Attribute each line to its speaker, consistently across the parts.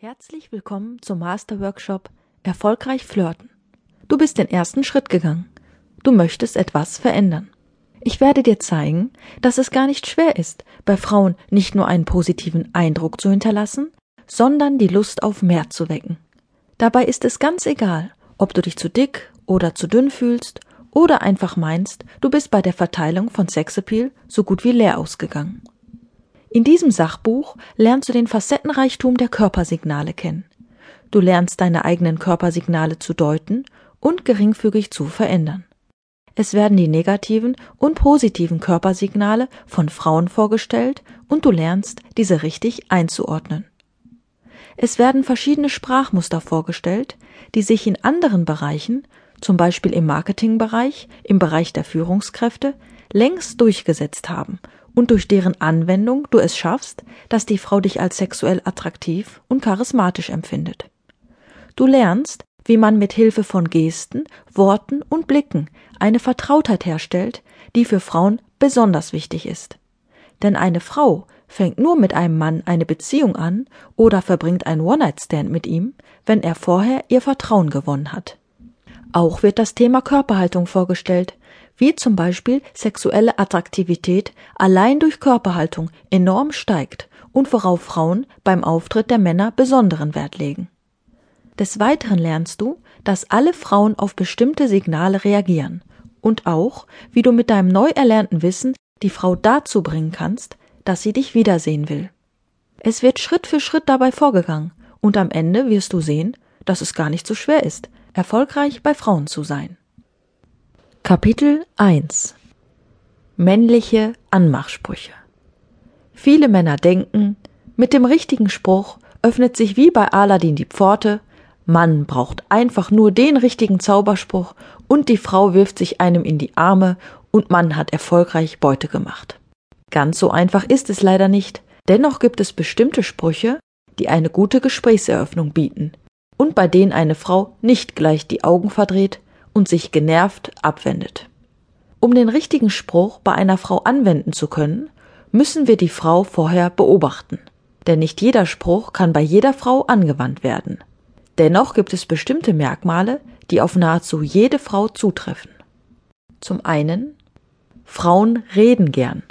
Speaker 1: Herzlich willkommen zum Masterworkshop Erfolgreich flirten. Du bist den ersten Schritt gegangen. Du möchtest etwas verändern. Ich werde dir zeigen, dass es gar nicht schwer ist, bei Frauen nicht nur einen positiven Eindruck zu hinterlassen, sondern die Lust auf mehr zu wecken. Dabei ist es ganz egal, ob du dich zu dick oder zu dünn fühlst oder einfach meinst, du bist bei der Verteilung von Sexappeal so gut wie leer ausgegangen. In diesem Sachbuch lernst du den Facettenreichtum der Körpersignale kennen. Du lernst deine eigenen Körpersignale zu deuten und geringfügig zu verändern. Es werden die negativen und positiven Körpersignale von Frauen vorgestellt und du lernst, diese richtig einzuordnen. Es werden verschiedene Sprachmuster vorgestellt, die sich in anderen Bereichen, zum Beispiel im Marketingbereich, im Bereich der Führungskräfte, längst durchgesetzt haben und durch deren Anwendung du es schaffst, dass die Frau dich als sexuell attraktiv und charismatisch empfindet. Du lernst, wie man mit Hilfe von Gesten, Worten und Blicken eine Vertrautheit herstellt, die für Frauen besonders wichtig ist. Denn eine Frau fängt nur mit einem Mann eine Beziehung an oder verbringt ein One-Night-Stand mit ihm, wenn er vorher ihr Vertrauen gewonnen hat. Auch wird das Thema Körperhaltung vorgestellt, wie zum Beispiel sexuelle Attraktivität allein durch Körperhaltung enorm steigt und worauf Frauen beim Auftritt der Männer besonderen Wert legen. Des Weiteren lernst du, dass alle Frauen auf bestimmte Signale reagieren und auch, wie du mit deinem neu erlernten Wissen die Frau dazu bringen kannst, dass sie dich wiedersehen will. Es wird Schritt für Schritt dabei vorgegangen und am Ende wirst du sehen, dass es gar nicht so schwer ist, erfolgreich bei Frauen zu sein. Kapitel 1 Männliche Anmachsprüche. Viele Männer denken, mit dem richtigen Spruch öffnet sich wie bei Aladdin die Pforte, Mann braucht einfach nur den richtigen Zauberspruch und die Frau wirft sich einem in die Arme und man hat erfolgreich Beute gemacht. Ganz so einfach ist es leider nicht, dennoch gibt es bestimmte Sprüche, die eine gute Gesprächseröffnung bieten und bei denen eine Frau nicht gleich die Augen verdreht, und sich genervt abwendet. Um den richtigen Spruch bei einer Frau anwenden zu können, müssen wir die Frau vorher beobachten. Denn nicht jeder Spruch kann bei jeder Frau angewandt werden. Dennoch gibt es bestimmte Merkmale, die auf nahezu jede Frau zutreffen. Zum einen Frauen reden gern.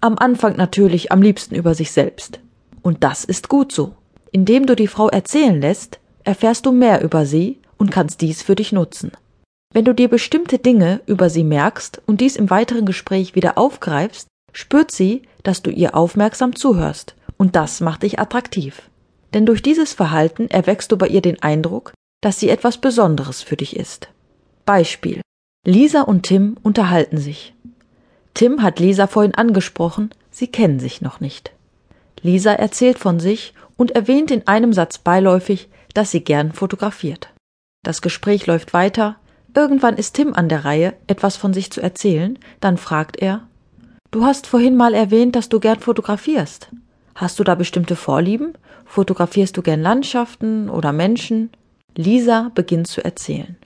Speaker 1: Am Anfang natürlich am liebsten über sich selbst. Und das ist gut so. Indem du die Frau erzählen lässt, erfährst du mehr über sie und kannst dies für dich nutzen. Wenn du dir bestimmte Dinge über sie merkst und dies im weiteren Gespräch wieder aufgreifst, spürt sie, dass du ihr aufmerksam zuhörst, und das macht dich attraktiv. Denn durch dieses Verhalten erweckst du bei ihr den Eindruck, dass sie etwas Besonderes für dich ist. Beispiel. Lisa und Tim unterhalten sich. Tim hat Lisa vorhin angesprochen, sie kennen sich noch nicht. Lisa erzählt von sich und erwähnt in einem Satz beiläufig, dass sie gern fotografiert. Das Gespräch läuft weiter, Irgendwann ist Tim an der Reihe, etwas von sich zu erzählen, dann fragt er Du hast vorhin mal erwähnt, dass du gern fotografierst. Hast du da bestimmte Vorlieben? Fotografierst du gern Landschaften oder Menschen? Lisa beginnt zu erzählen.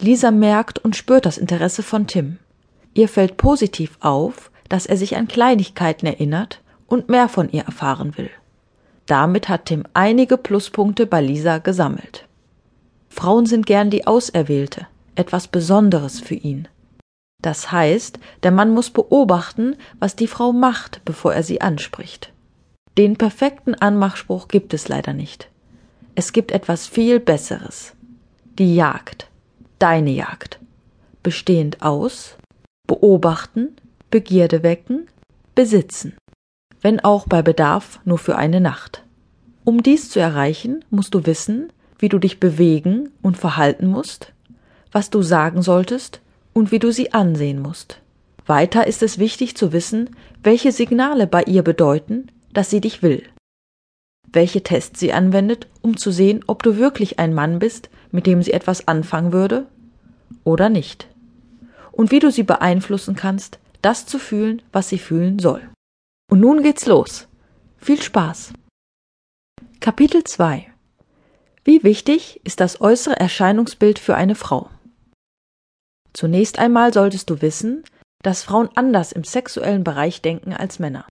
Speaker 1: Lisa merkt und spürt das Interesse von Tim. Ihr fällt positiv auf, dass er sich an Kleinigkeiten erinnert und mehr von ihr erfahren will. Damit hat Tim einige Pluspunkte bei Lisa gesammelt. Frauen sind gern die Auserwählte etwas Besonderes für ihn. Das heißt, der Mann muss beobachten, was die Frau macht, bevor er sie anspricht. Den perfekten Anmachspruch gibt es leider nicht. Es gibt etwas viel Besseres. Die Jagd. Deine Jagd. Bestehend aus beobachten, Begierde wecken, besitzen. Wenn auch bei Bedarf nur für eine Nacht. Um dies zu erreichen, musst du wissen, wie du dich bewegen und verhalten musst, was du sagen solltest und wie du sie ansehen musst. Weiter ist es wichtig zu wissen, welche Signale bei ihr bedeuten, dass sie dich will. Welche Tests sie anwendet, um zu sehen, ob du wirklich ein Mann bist, mit dem sie etwas anfangen würde oder nicht. Und wie du sie beeinflussen kannst, das zu fühlen, was sie fühlen soll. Und nun geht's los. Viel Spaß. Kapitel 2 Wie wichtig ist das äußere Erscheinungsbild für eine Frau? Zunächst einmal solltest du wissen, dass Frauen anders im sexuellen Bereich denken als Männer.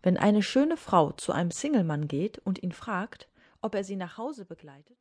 Speaker 1: Wenn eine schöne Frau zu einem Single-Mann geht und ihn fragt, ob er sie nach Hause begleitet